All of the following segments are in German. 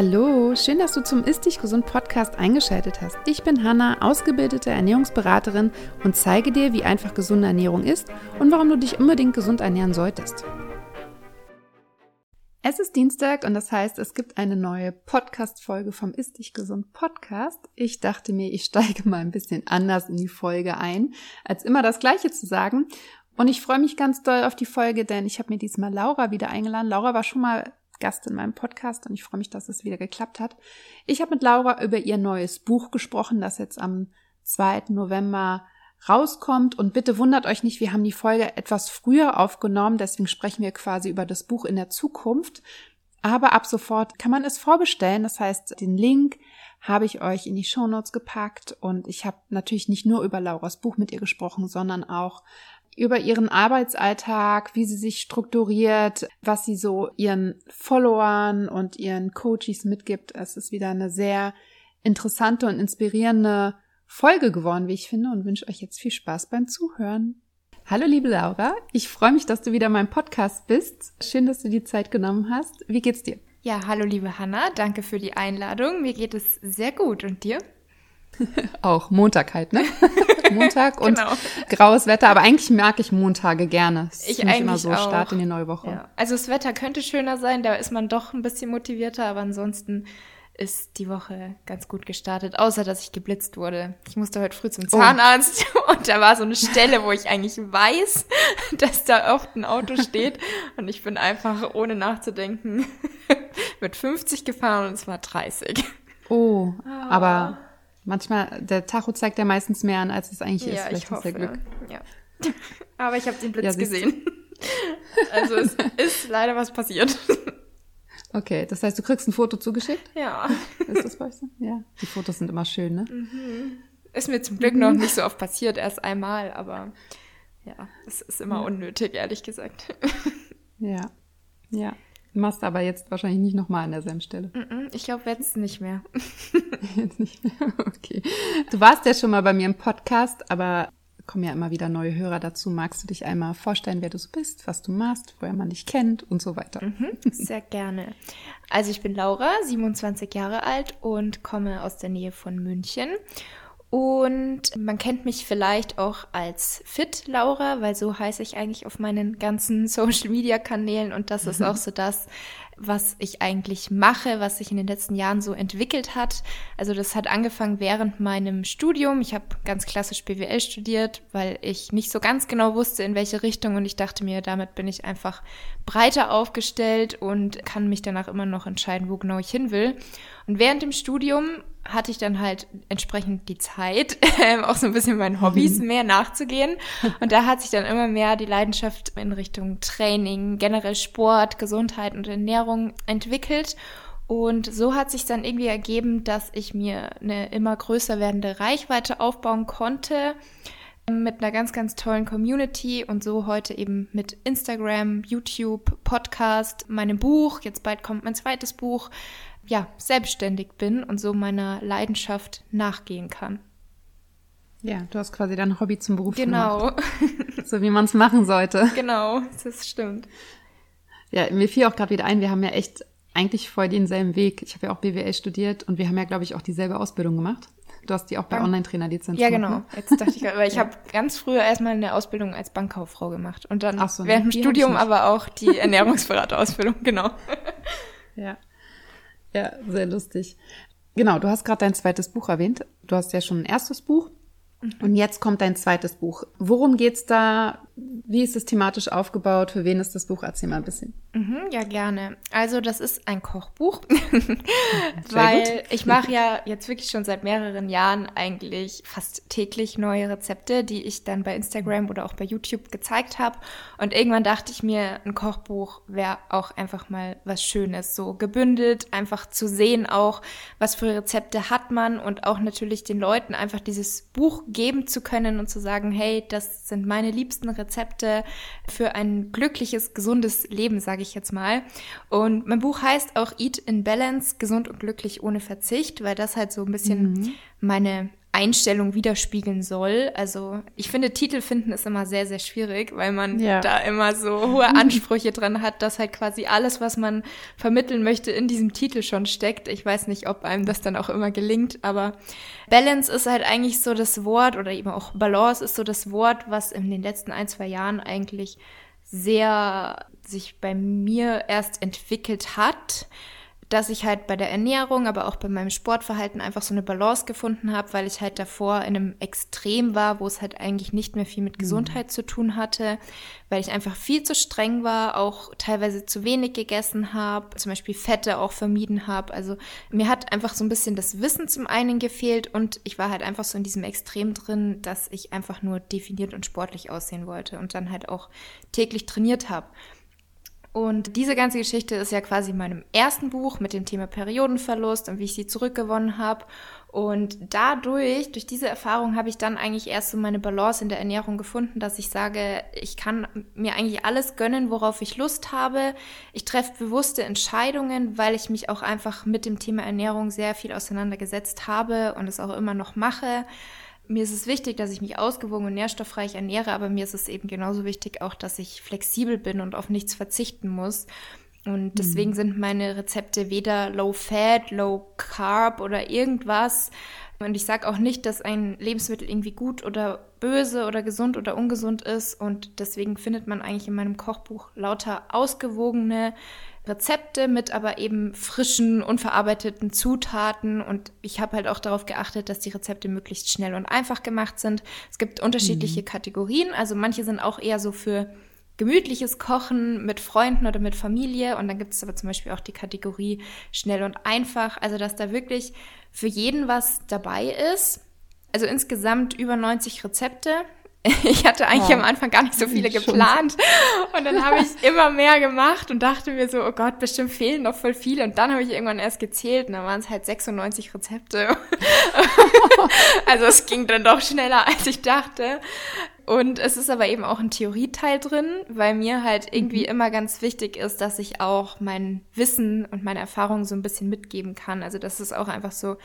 Hallo, schön, dass du zum Ist Dich Gesund Podcast eingeschaltet hast. Ich bin Hanna, ausgebildete Ernährungsberaterin und zeige dir, wie einfach gesunde Ernährung ist und warum du dich unbedingt gesund ernähren solltest. Es ist Dienstag und das heißt, es gibt eine neue Podcast-Folge vom Ist Dich Gesund Podcast. Ich dachte mir, ich steige mal ein bisschen anders in die Folge ein, als immer das Gleiche zu sagen. Und ich freue mich ganz doll auf die Folge, denn ich habe mir diesmal Laura wieder eingeladen. Laura war schon mal Gast in meinem Podcast und ich freue mich, dass es wieder geklappt hat. Ich habe mit Laura über ihr neues Buch gesprochen, das jetzt am 2. November rauskommt. Und bitte wundert euch nicht, wir haben die Folge etwas früher aufgenommen, deswegen sprechen wir quasi über das Buch in der Zukunft. Aber ab sofort kann man es vorbestellen. Das heißt, den Link habe ich euch in die Shownotes gepackt und ich habe natürlich nicht nur über Lauras Buch mit ihr gesprochen, sondern auch über ihren Arbeitsalltag, wie sie sich strukturiert, was sie so ihren Followern und ihren Coaches mitgibt. Es ist wieder eine sehr interessante und inspirierende Folge geworden, wie ich finde, und wünsche euch jetzt viel Spaß beim Zuhören. Hallo liebe Laura, ich freue mich, dass du wieder in meinem Podcast bist. Schön, dass du die Zeit genommen hast. Wie geht's dir? Ja, hallo liebe Hanna, danke für die Einladung. Mir geht es sehr gut und dir? Auch Montag halt, ne? Montag und genau. graues Wetter, aber eigentlich mag ich Montage gerne. Das ich eigentlich immer so auch. Start in die neue Woche. Ja. Also das Wetter könnte schöner sein, da ist man doch ein bisschen motivierter, aber ansonsten ist die Woche ganz gut gestartet, außer dass ich geblitzt wurde. Ich musste heute früh zum oh. Zahnarzt oh. und da war so eine Stelle, wo ich eigentlich weiß, dass da oft ein Auto steht und ich bin einfach ohne nachzudenken mit 50 gefahren und es war 30. Oh, aber Manchmal, der Tacho zeigt ja meistens mehr an, als es eigentlich ja, ist. Vielleicht ich hoffe. Glück. Ja. Aber ich habe den Blitz ja, gesehen. also es ist leider was passiert. Okay, das heißt, du kriegst ein Foto zugeschickt? Ja. Ist das bei euch so? Ja. Die Fotos sind immer schön, ne? Mhm. Ist mir zum Glück noch nicht so oft passiert, erst einmal, aber ja, es ist immer ja. unnötig, ehrlich gesagt. Ja. Ja. Machst aber jetzt wahrscheinlich nicht nochmal an derselben Stelle. Ich glaube jetzt nicht mehr. jetzt nicht mehr, okay. Du warst ja schon mal bei mir im Podcast, aber kommen ja immer wieder neue Hörer dazu. Magst du dich einmal vorstellen, wer du so bist, was du machst, woher man dich kennt und so weiter? Mhm, sehr gerne. Also ich bin Laura, 27 Jahre alt und komme aus der Nähe von München und man kennt mich vielleicht auch als Fit Laura, weil so heiße ich eigentlich auf meinen ganzen Social Media Kanälen und das ist auch so das, was ich eigentlich mache, was sich in den letzten Jahren so entwickelt hat. Also das hat angefangen während meinem Studium. Ich habe ganz klassisch BWL studiert, weil ich nicht so ganz genau wusste, in welche Richtung und ich dachte mir, damit bin ich einfach breiter aufgestellt und kann mich danach immer noch entscheiden, wo genau ich hin will. Und während dem Studium hatte ich dann halt entsprechend die Zeit, ähm, auch so ein bisschen meinen Hobbys mhm. mehr nachzugehen. Und da hat sich dann immer mehr die Leidenschaft in Richtung Training, generell Sport, Gesundheit und Ernährung entwickelt. Und so hat sich dann irgendwie ergeben, dass ich mir eine immer größer werdende Reichweite aufbauen konnte mit einer ganz, ganz tollen Community und so heute eben mit Instagram, YouTube, Podcast, meinem Buch. Jetzt bald kommt mein zweites Buch ja, selbstständig bin und so meiner Leidenschaft nachgehen kann. Ja, du hast quasi dein Hobby zum Beruf genau. gemacht. Genau. so wie man es machen sollte. Genau, das stimmt. Ja, mir fiel auch gerade wieder ein, wir haben ja echt eigentlich voll denselben Weg. Ich habe ja auch BWL studiert und wir haben ja, glaube ich, auch dieselbe Ausbildung gemacht. Du hast die auch bei Online-Trainer-Lizenz Ja, genau. Ne? Jetzt dachte ich, weil ich ja. habe ganz früher erstmal eine Ausbildung als Bankkauffrau gemacht und dann so, ne? während dem Studium aber auch die Ernährungsberaterausbildung, genau. Ja. Ja, sehr lustig. Genau, du hast gerade dein zweites Buch erwähnt. Du hast ja schon ein erstes Buch. Mhm. Und jetzt kommt dein zweites Buch. Worum geht's da? Wie ist es thematisch aufgebaut? Für wen ist das Buch? Erzähl mal ein bisschen. Mhm, ja, gerne. Also das ist ein Kochbuch, weil ich mache ja jetzt wirklich schon seit mehreren Jahren eigentlich fast täglich neue Rezepte, die ich dann bei Instagram oder auch bei YouTube gezeigt habe. Und irgendwann dachte ich mir, ein Kochbuch wäre auch einfach mal was Schönes, so gebündelt, einfach zu sehen auch, was für Rezepte hat man und auch natürlich den Leuten einfach dieses Buch geben zu können und zu sagen, hey, das sind meine liebsten Rezepte für ein glückliches, gesundes Leben, sage ich jetzt mal. Und mein Buch heißt auch Eat in Balance, gesund und glücklich ohne Verzicht, weil das halt so ein bisschen mhm. meine Einstellung widerspiegeln soll. Also ich finde, Titel finden ist immer sehr, sehr schwierig, weil man ja. da immer so hohe Ansprüche dran hat, dass halt quasi alles, was man vermitteln möchte, in diesem Titel schon steckt. Ich weiß nicht, ob einem das dann auch immer gelingt, aber Balance ist halt eigentlich so das Wort oder eben auch Balance ist so das Wort, was in den letzten ein, zwei Jahren eigentlich sehr sich bei mir erst entwickelt hat dass ich halt bei der Ernährung, aber auch bei meinem Sportverhalten einfach so eine Balance gefunden habe, weil ich halt davor in einem Extrem war, wo es halt eigentlich nicht mehr viel mit mhm. Gesundheit mhm. zu tun hatte, weil ich einfach viel zu streng war, auch teilweise zu wenig gegessen habe, zum Beispiel Fette auch vermieden habe. Also mir hat einfach so ein bisschen das Wissen zum einen gefehlt und ich war halt einfach so in diesem Extrem drin, dass ich einfach nur definiert und sportlich aussehen wollte und dann halt auch täglich trainiert habe. Und diese ganze Geschichte ist ja quasi in meinem ersten Buch mit dem Thema Periodenverlust und wie ich sie zurückgewonnen habe. Und dadurch, durch diese Erfahrung, habe ich dann eigentlich erst so meine Balance in der Ernährung gefunden, dass ich sage, ich kann mir eigentlich alles gönnen, worauf ich Lust habe. Ich treffe bewusste Entscheidungen, weil ich mich auch einfach mit dem Thema Ernährung sehr viel auseinandergesetzt habe und es auch immer noch mache mir ist es wichtig, dass ich mich ausgewogen und nährstoffreich ernähre, aber mir ist es eben genauso wichtig auch, dass ich flexibel bin und auf nichts verzichten muss. Und deswegen mhm. sind meine Rezepte weder low fat, low carb oder irgendwas. Und ich sage auch nicht, dass ein Lebensmittel irgendwie gut oder böse oder gesund oder ungesund ist. Und deswegen findet man eigentlich in meinem Kochbuch lauter ausgewogene Rezepte mit aber eben frischen, unverarbeiteten Zutaten. Und ich habe halt auch darauf geachtet, dass die Rezepte möglichst schnell und einfach gemacht sind. Es gibt unterschiedliche mhm. Kategorien. Also manche sind auch eher so für gemütliches Kochen mit Freunden oder mit Familie. Und dann gibt es aber zum Beispiel auch die Kategorie schnell und einfach. Also dass da wirklich für jeden was dabei ist. Also insgesamt über 90 Rezepte. Ich hatte eigentlich ja. am Anfang gar nicht so viele geplant. Und dann habe ich immer mehr gemacht und dachte mir so, oh Gott, bestimmt fehlen noch voll viele. Und dann habe ich irgendwann erst gezählt und dann waren es halt 96 Rezepte. also es ging dann doch schneller, als ich dachte. Und es ist aber eben auch ein Theorieteil drin, weil mir halt irgendwie mhm. immer ganz wichtig ist, dass ich auch mein Wissen und meine Erfahrungen so ein bisschen mitgeben kann. Also das ist auch einfach so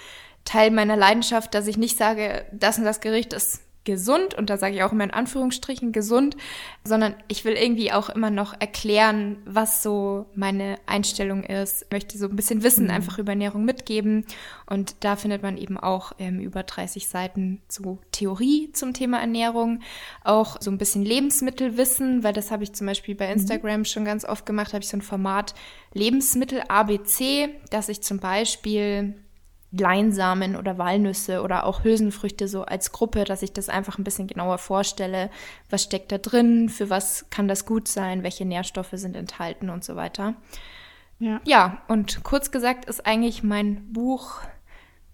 Teil meiner Leidenschaft, dass ich nicht sage, das und das Gericht ist gesund, und da sage ich auch immer in Anführungsstrichen gesund, sondern ich will irgendwie auch immer noch erklären, was so meine Einstellung ist. Ich möchte so ein bisschen Wissen mhm. einfach über Ernährung mitgeben. Und da findet man eben auch ähm, über 30 Seiten so Theorie zum Thema Ernährung, auch so ein bisschen Lebensmittelwissen, weil das habe ich zum Beispiel bei mhm. Instagram mhm. schon ganz oft gemacht, habe ich so ein Format Lebensmittel ABC, dass ich zum Beispiel Leinsamen oder Walnüsse oder auch Hülsenfrüchte so als Gruppe, dass ich das einfach ein bisschen genauer vorstelle. Was steckt da drin? Für was kann das gut sein? Welche Nährstoffe sind enthalten und so weiter. Ja. ja, und kurz gesagt ist eigentlich mein Buch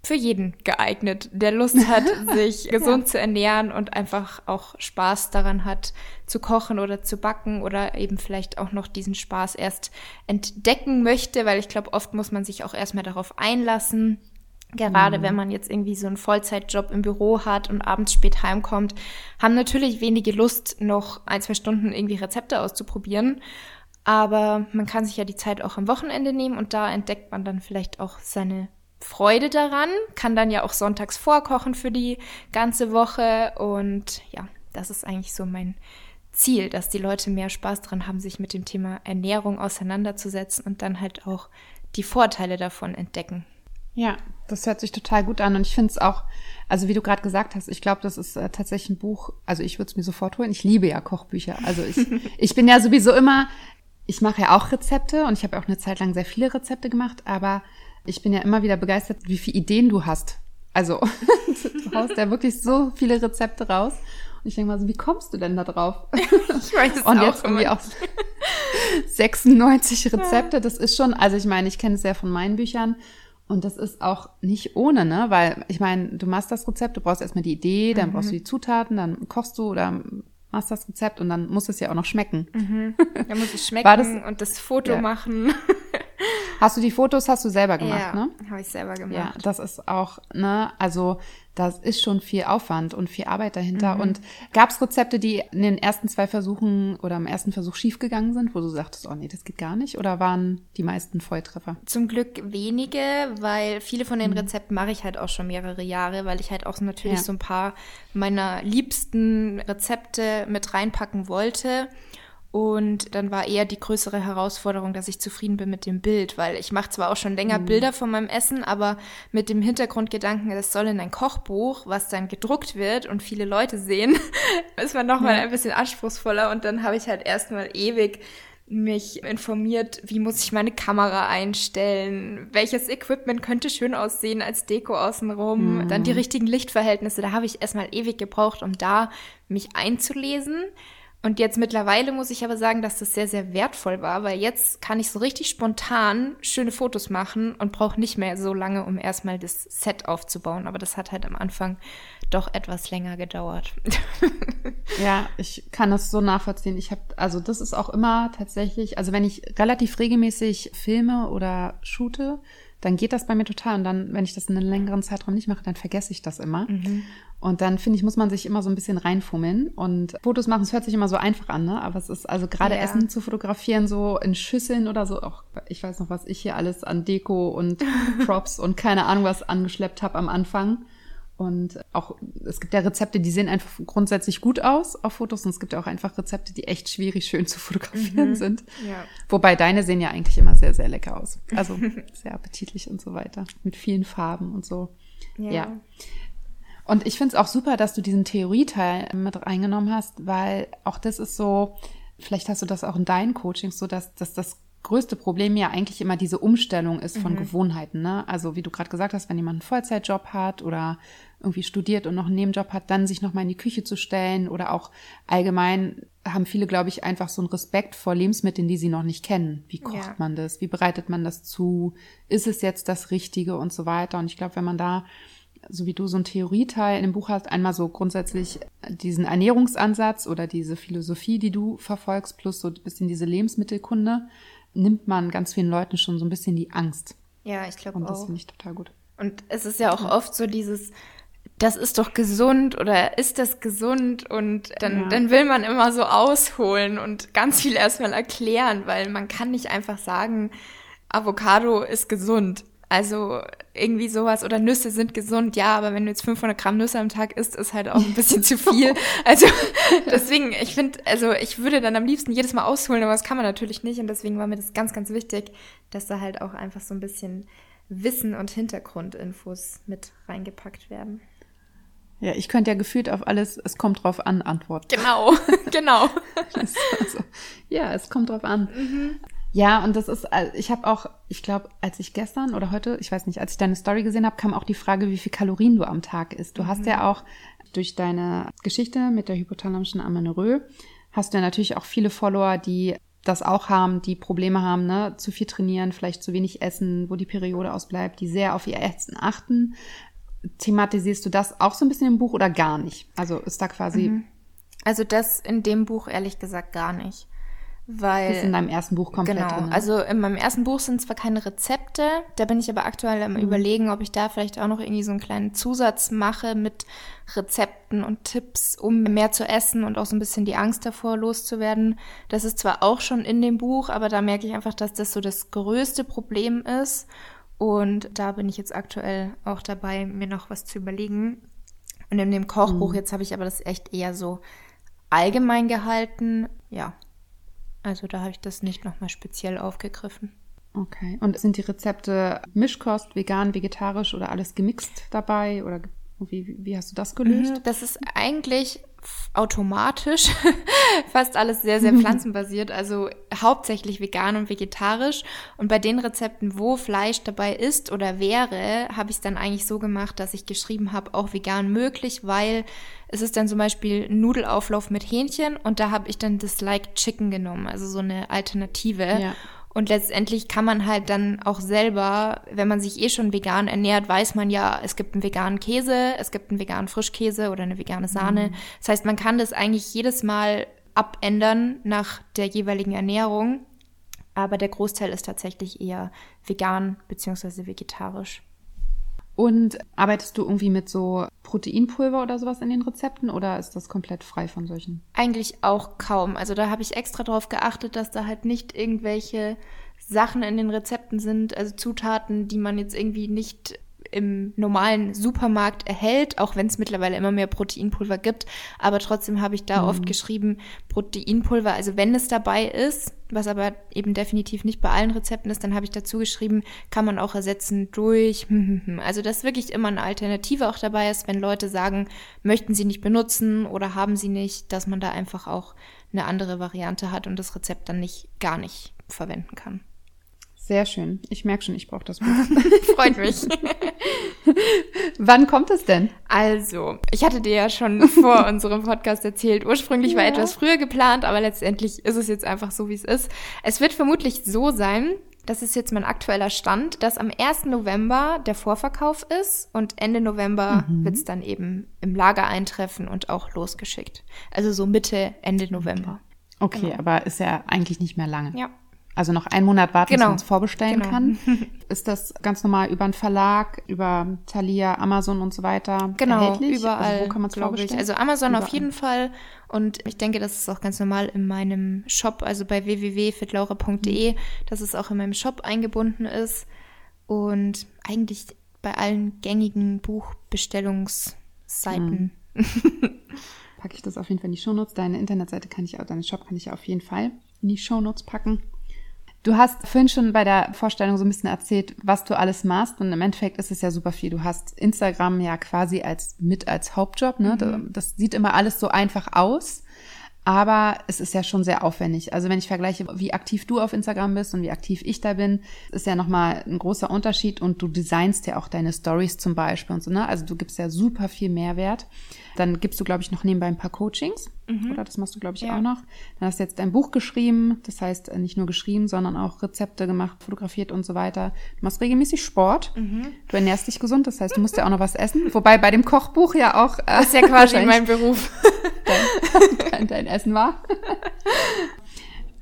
für jeden geeignet, der Lust hat, sich gesund ja. zu ernähren und einfach auch Spaß daran hat, zu kochen oder zu backen oder eben vielleicht auch noch diesen Spaß erst entdecken möchte, weil ich glaube, oft muss man sich auch erstmal darauf einlassen Gerade mhm. wenn man jetzt irgendwie so einen Vollzeitjob im Büro hat und abends spät heimkommt, haben natürlich wenige Lust, noch ein, zwei Stunden irgendwie Rezepte auszuprobieren. Aber man kann sich ja die Zeit auch am Wochenende nehmen und da entdeckt man dann vielleicht auch seine Freude daran, kann dann ja auch sonntags vorkochen für die ganze Woche. Und ja, das ist eigentlich so mein Ziel, dass die Leute mehr Spaß daran haben, sich mit dem Thema Ernährung auseinanderzusetzen und dann halt auch die Vorteile davon entdecken. Ja, das hört sich total gut an und ich finde es auch, also wie du gerade gesagt hast, ich glaube, das ist äh, tatsächlich ein Buch, also ich würde es mir sofort holen. Ich liebe ja Kochbücher. Also ich, ich bin ja sowieso immer, ich mache ja auch Rezepte und ich habe auch eine Zeit lang sehr viele Rezepte gemacht, aber ich bin ja immer wieder begeistert, wie viele Ideen du hast. Also du haust ja wirklich so viele Rezepte raus. Und ich denke mal so, wie kommst du denn da drauf? Ich weiß es Und jetzt irgendwie auch 96 Rezepte, das ist schon, also ich meine, ich kenne es ja von meinen Büchern und das ist auch nicht ohne, ne? Weil ich meine, du machst das Rezept, du brauchst erstmal die Idee, dann mhm. brauchst du die Zutaten, dann kochst du oder machst das Rezept und dann muss es ja auch noch schmecken. Mhm. Dann muss es schmecken das, und das Foto ja. machen. Hast du die Fotos, hast du selber gemacht, ja, ne? habe ich selber gemacht. Ja, das ist auch, ne, also das ist schon viel Aufwand und viel Arbeit dahinter. Mhm. Und gab es Rezepte, die in den ersten zwei Versuchen oder im ersten Versuch schiefgegangen sind, wo du sagtest, oh nee, das geht gar nicht? Oder waren die meisten Volltreffer? Zum Glück wenige, weil viele von Mhm. den Rezepten mache ich halt auch schon mehrere Jahre, weil ich halt auch natürlich Ja. so ein paar meiner liebsten Rezepte mit reinpacken wollte. Und dann war eher die größere Herausforderung, dass ich zufrieden bin mit dem Bild, weil ich mache zwar auch schon länger Bilder von meinem Essen, aber mit dem Hintergrundgedanken, das soll in ein Kochbuch, was dann gedruckt wird und viele Leute sehen, ist man nochmal Ja. ein bisschen anspruchsvoller. Und dann habe ich halt erstmal ewig mich informiert, wie muss ich meine Kamera einstellen, welches Equipment könnte schön aussehen als Deko außenrum, dann die richtigen Lichtverhältnisse. Da habe ich erstmal ewig gebraucht, um da mich einzulesen. Und jetzt mittlerweile muss ich aber sagen, dass das sehr, sehr wertvoll war, weil jetzt kann ich so richtig spontan schöne Fotos machen und brauche nicht mehr so lange, um erstmal das Set aufzubauen. Aber das hat halt am Anfang doch etwas länger gedauert. Ja, ich kann das so nachvollziehen. Ich habe, also das ist auch immer tatsächlich, also wenn ich relativ regelmäßig filme oder shoote, dann geht das bei mir total. Und dann, wenn ich das in einem längeren Zeitraum nicht mache, dann vergesse ich das immer. Und dann finde ich, muss man sich immer so ein bisschen reinfummeln. Und Fotos machen, es hört sich immer so einfach an, ne? Aber es ist also gerade Ja. Essen zu fotografieren, so in Schüsseln oder so, auch ich weiß noch, was ich hier alles an Deko und Props und keine Ahnung was angeschleppt habe am Anfang. Und auch, es gibt ja Rezepte, die sehen einfach grundsätzlich gut aus auf Fotos und es gibt ja auch einfach Rezepte, die echt schwierig schön zu fotografieren sind. Ja. Wobei deine sehen ja eigentlich immer sehr, sehr lecker aus. Also sehr appetitlich und so weiter. Mit vielen Farben und so. Ja. Und ich finde es auch super, dass du diesen Theorieteil mit reingenommen hast, weil auch das ist so, vielleicht hast du das auch in deinen Coachings so, dass, dass das größte Problem ja eigentlich immer diese Umstellung ist von Gewohnheiten. Ne? Also wie du gerade gesagt hast, wenn jemand einen Vollzeitjob hat oder irgendwie studiert und noch einen Nebenjob hat, dann sich nochmal in die Küche zu stellen oder auch allgemein haben viele, glaube ich, einfach so einen Respekt vor Lebensmitteln, die sie noch nicht kennen. Wie kocht Ja. man das? Wie bereitet man das zu? Ist es jetzt das Richtige und so weiter? Und ich glaube, wenn man da so wie du so ein Theorieteil in dem Buch hast, einmal so grundsätzlich diesen Ernährungsansatz oder diese Philosophie, die du verfolgst, plus so ein bisschen diese Lebensmittelkunde, nimmt man ganz vielen Leuten schon so ein bisschen die Angst. Ja, ich glaube Und das auch. finde ich total gut. Und es ist ja auch oft so dieses, das ist doch gesund oder ist das gesund? Und dann, Ja. dann will man immer so ausholen und ganz viel erstmal erklären, weil man kann nicht einfach sagen, Avocado ist gesund. Also irgendwie sowas oder Nüsse sind gesund, ja, aber wenn du jetzt 500 Gramm Nüsse am Tag isst, ist halt auch ein bisschen zu viel. Also deswegen, ich finde, also ich würde dann am liebsten jedes Mal ausholen, aber das kann man natürlich nicht und deswegen war mir das ganz, ganz wichtig, dass da halt auch einfach so ein bisschen Wissen und Hintergrundinfos mit reingepackt werden. Ja, ich könnte ja gefühlt auf alles, es kommt drauf an, antworten. Genau, genau. Also, ja, es kommt drauf an. Ja, und das ist, äh, ich habe auch, ich glaube, als ich gestern oder heute, ich weiß nicht, als ich deine Story gesehen habe, kam auch die Frage, wie viel Kalorien du am Tag isst. Du hast ja auch durch deine Geschichte mit der hypothalamischen Amenorrhoe, hast du ja natürlich auch viele Follower, die das auch haben, die Probleme haben, ne, zu viel trainieren, vielleicht zu wenig essen, wo die Periode ausbleibt, die sehr auf ihr Essen achten. Thematisierst du das auch so ein bisschen im Buch oder gar nicht? Also ist da quasi Also das in dem Buch ehrlich gesagt gar nicht. Weil. ist in deinem ersten Buch komplett Genau, drin. ne? also in meinem ersten Buch sind zwar keine Rezepte, da bin ich aber aktuell Mhm. am überlegen, ob ich da vielleicht auch noch irgendwie so einen kleinen Zusatz mache mit Rezepten und Tipps, um mehr zu essen und auch so ein bisschen die Angst davor loszuwerden. Das ist zwar auch schon in dem Buch, aber da merke ich einfach, dass das so das größte Problem ist. Und da bin ich jetzt aktuell auch dabei, mir noch was zu überlegen. Und in dem Kochbuch, jetzt habe ich aber das echt eher so allgemein gehalten. Ja, also da habe ich das nicht nochmal speziell aufgegriffen. Okay. Und sind die Rezepte Mischkost, vegan, vegetarisch oder alles gemixt dabei? Oder wie, wie hast du das gelöst? Mhm, Das ist eigentlich automatisch fast alles sehr, sehr pflanzenbasiert, also hauptsächlich vegan und vegetarisch. Und bei den Rezepten, wo Fleisch dabei ist oder wäre, habe ich es dann eigentlich so gemacht, dass ich geschrieben habe, auch vegan möglich, weil es ist dann zum Beispiel Nudelauflauf mit Hähnchen und da habe ich dann das Like Chicken genommen, also so eine Alternative. Ja. Und letztendlich kann man halt dann auch selber, wenn man sich eh schon vegan ernährt, weiß man ja, es gibt einen veganen Käse, es gibt einen veganen Frischkäse oder eine vegane Sahne. Das heißt, man kann das eigentlich jedes Mal abändern nach der jeweiligen Ernährung. Aber der Großteil ist tatsächlich eher vegan bzw. vegetarisch. Und arbeitest du irgendwie mit so Proteinpulver oder sowas in den Rezepten oder ist das komplett frei von solchen? Eigentlich auch kaum. Also da habe ich extra darauf geachtet, dass da halt nicht irgendwelche Sachen in den Rezepten sind, also Zutaten, die man jetzt irgendwie nicht im normalen Supermarkt erhält, auch wenn es mittlerweile immer mehr Proteinpulver gibt. Aber trotzdem habe ich da mhm. oft geschrieben, Proteinpulver, also wenn es dabei ist, was aber eben definitiv nicht bei allen Rezepten ist, dann habe ich dazu geschrieben, kann man auch ersetzen durch, also dass wirklich immer eine Alternative auch dabei ist, wenn Leute sagen, möchten sie nicht benutzen oder haben sie nicht, dass man da einfach auch eine andere Variante hat und das Rezept dann nicht gar nicht verwenden kann. Sehr schön. Ich merke schon, ich brauche das Buch. Freut mich. Wann kommt es denn? Also, ich hatte dir ja schon vor unserem Podcast erzählt, ursprünglich war etwas früher geplant, aber letztendlich ist es jetzt einfach so, wie es ist. Es wird vermutlich so sein, das ist jetzt mein aktueller Stand, dass am 1. November der Vorverkauf ist und Ende November mhm. wird es dann eben im Lager eintreffen und auch losgeschickt. Also so Mitte, Ende November. Okay, genau. aber ist ja eigentlich nicht mehr lange. Ja also noch einen Monat warten, genau. bis man es vorbestellen genau. kann. Ist das ganz normal über einen Verlag, über Thalia, Amazon und so weiter genau, erhältlich? Also überall, also wo kann man es vorbestellen? Also Amazon überall. auf jeden Fall und ich denke, das ist auch ganz normal in meinem Shop, also bei www.fitlaura.de, dass es auch in meinem Shop eingebunden ist und eigentlich bei allen gängigen Buchbestellungsseiten. Mhm. Packe ich das auf jeden Fall in die Shownotes. Deine Internetseite kann ich auch, deinen Shop kann ich auf jeden Fall in die Shownotes packen. Du hast vorhin schon bei der Vorstellung so ein bisschen erzählt, was du alles machst. Und im Endeffekt ist es ja super viel. Du hast Instagram ja quasi als mit als Hauptjob. Ne? Mhm. Das sieht immer alles so einfach aus. Aber es ist ja schon sehr aufwendig. Also wenn ich vergleiche, wie aktiv du auf Instagram bist und wie aktiv ich da bin, ist ja nochmal ein großer Unterschied und du designst ja auch deine Stories zum Beispiel und so, ne? Also du gibst ja super viel Mehrwert. Dann gibst du, glaube ich, noch nebenbei ein paar Coachings. Mhm. Oder das machst du, glaube ich, ja. auch noch. Dann hast du jetzt dein Buch geschrieben. Das heißt, äh, nicht nur geschrieben, sondern auch Rezepte gemacht, fotografiert und so weiter. Du machst regelmäßig Sport. Mhm. Du ernährst dich gesund. Das heißt, du musst ja auch noch was essen. Wobei bei dem Kochbuch ja auch. Äh, das ist ja quasi mein Beruf. dein, dein, dein Essen war.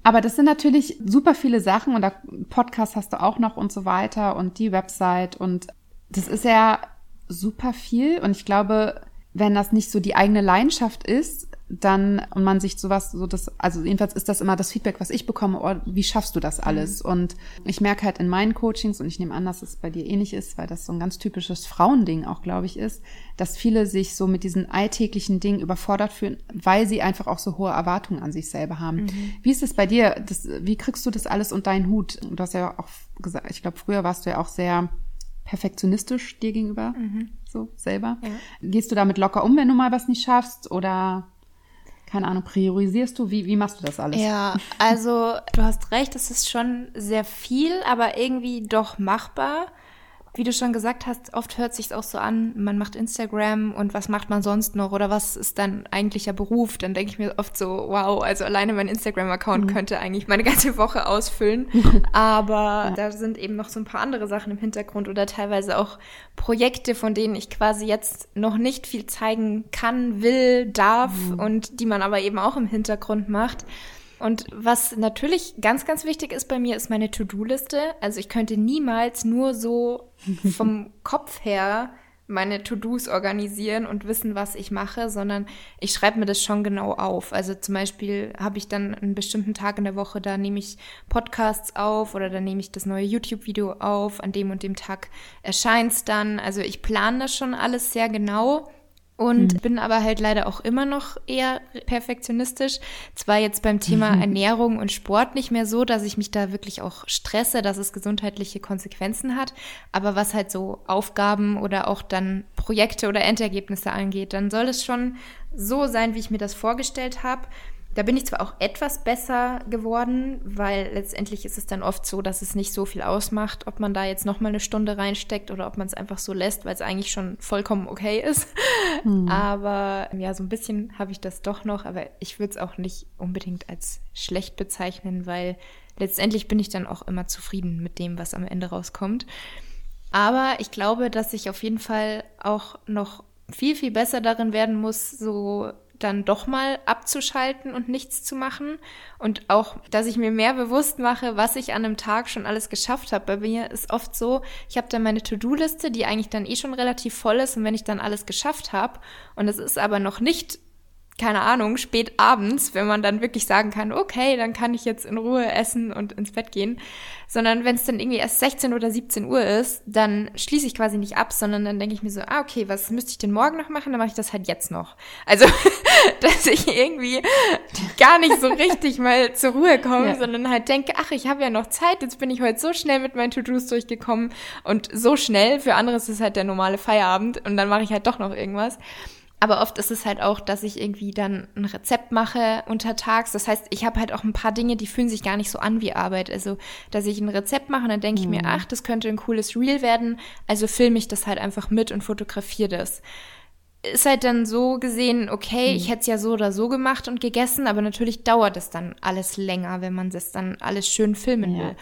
Aber das sind natürlich super viele Sachen und da Podcast hast du auch noch und so weiter und die Website und das ist ja super viel und ich glaube, wenn das nicht so die eigene Leidenschaft ist, dann und man sich sowas so das also jedenfalls ist das immer das Feedback, was ich bekomme, oh, wie schaffst du das alles? Mhm. Und ich merke halt in meinen Coachings und ich nehme an, dass es bei dir ähnlich ist, weil das so ein ganz typisches Frauending auch, glaube ich, ist, dass viele sich so mit diesen alltäglichen Dingen überfordert fühlen, weil sie einfach auch so hohe Erwartungen an sich selber haben. Mhm. Wie ist es bei dir? Das, wie kriegst du das alles unter deinen Hut? Du hast ja auch gesagt, ich glaube, früher warst du ja auch sehr perfektionistisch dir gegenüber, mhm. So selber. Ja. Gehst du damit locker um, wenn du mal was nicht schaffst oder keine Ahnung, priorisierst du? Wie, wie machst du das alles? Ja, also du hast recht, es ist schon sehr viel, aber irgendwie doch machbar wie du schon gesagt hast, oft hört sich auch so an, man macht Instagram und was macht man sonst noch oder was ist dein eigentlicher Beruf? Dann denke ich mir oft so, wow, also alleine mein Instagram-Account mhm. könnte eigentlich meine ganze Woche ausfüllen. Aber ja. da sind eben noch so ein paar andere Sachen im Hintergrund oder teilweise auch Projekte, von denen ich quasi jetzt noch nicht viel zeigen kann, will, darf mhm. und die man aber eben auch im Hintergrund macht. Und was natürlich ganz, ganz wichtig ist bei mir, ist meine To-Do-Liste. Also ich könnte niemals nur so vom Kopf her meine To-Dos organisieren und wissen, was ich mache, sondern ich schreibe mir das schon genau auf. Also zum Beispiel habe ich dann einen bestimmten Tag in der Woche, da nehme ich Podcasts auf oder da nehme ich das neue YouTube-Video auf. An dem und dem Tag erscheint es dann. Also ich plane das schon alles sehr genau und mhm. bin aber halt leider auch immer noch eher perfektionistisch. Zwar jetzt beim Thema mhm. Ernährung und Sport nicht mehr so, dass ich mich da wirklich auch stresse, dass es gesundheitliche Konsequenzen hat, aber was halt so Aufgaben oder auch dann Projekte oder Endergebnisse angeht, dann soll es schon so sein, wie ich mir das vorgestellt habe. Da bin ich zwar auch etwas besser geworden, weil letztendlich ist es dann oft so, dass es nicht so viel ausmacht, ob man da jetzt noch mal eine Stunde reinsteckt oder ob man es einfach so lässt, weil es eigentlich schon vollkommen okay ist. Mhm. Aber ja, so ein bisschen habe ich das doch noch, aber ich würde es auch nicht unbedingt als schlecht bezeichnen, weil letztendlich bin ich dann auch immer zufrieden mit dem, was am Ende rauskommt. Aber ich glaube, dass ich auf jeden Fall auch noch viel, viel besser darin werden muss, so dann doch mal abzuschalten und nichts zu machen. Und auch, dass ich mir mehr bewusst mache, was ich an einem Tag schon alles geschafft habe. Bei mir ist oft so, ich habe dann meine To-Do-Liste, die eigentlich dann eh schon relativ voll ist. Und wenn ich dann alles geschafft habe und es ist aber noch nicht keine Ahnung, spät abends, wenn man dann wirklich sagen kann, okay, dann kann ich jetzt in Ruhe essen und ins Bett gehen, sondern wenn es dann irgendwie erst 16 oder 17 Uhr ist, dann schließe ich quasi nicht ab, sondern dann denke ich mir so, ah, okay, was müsste ich denn morgen noch machen? Dann mache ich das halt jetzt noch. Also, dass ich irgendwie gar nicht so richtig mal zur Ruhe komme, ja. sondern halt denke, ach, ich habe ja noch Zeit, jetzt bin ich heute so schnell mit meinen To-Dos durchgekommen und so schnell, für andere ist es halt der normale Feierabend und dann mache ich halt doch noch irgendwas. Aber oft ist es halt auch, dass ich irgendwie dann ein Rezept mache untertags. Das heißt, ich habe halt auch ein paar Dinge, die fühlen sich gar nicht so an wie Arbeit. Also, dass ich ein Rezept mache und dann denke mhm. ich mir, mhm. ach, das könnte ein cooles Reel werden. Also filme ich das halt einfach mit und fotografiere das. Ist halt dann so gesehen, okay, mhm. ich hätte es ja so oder so gemacht und gegessen, aber natürlich dauert es dann alles länger, wenn man das dann alles schön filmen ja. will.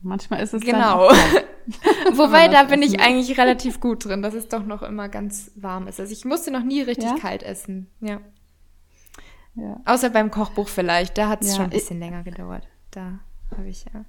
Manchmal ist es genau. Wobei da bin ich eigentlich relativ gut drin, dass es doch noch immer ganz warm ist. Also ich musste noch nie richtig ja? kalt essen. Ja. ja. Außer beim Kochbuch vielleicht. Da hat es ja. schon ein bisschen länger gedauert. Da habe ich ja.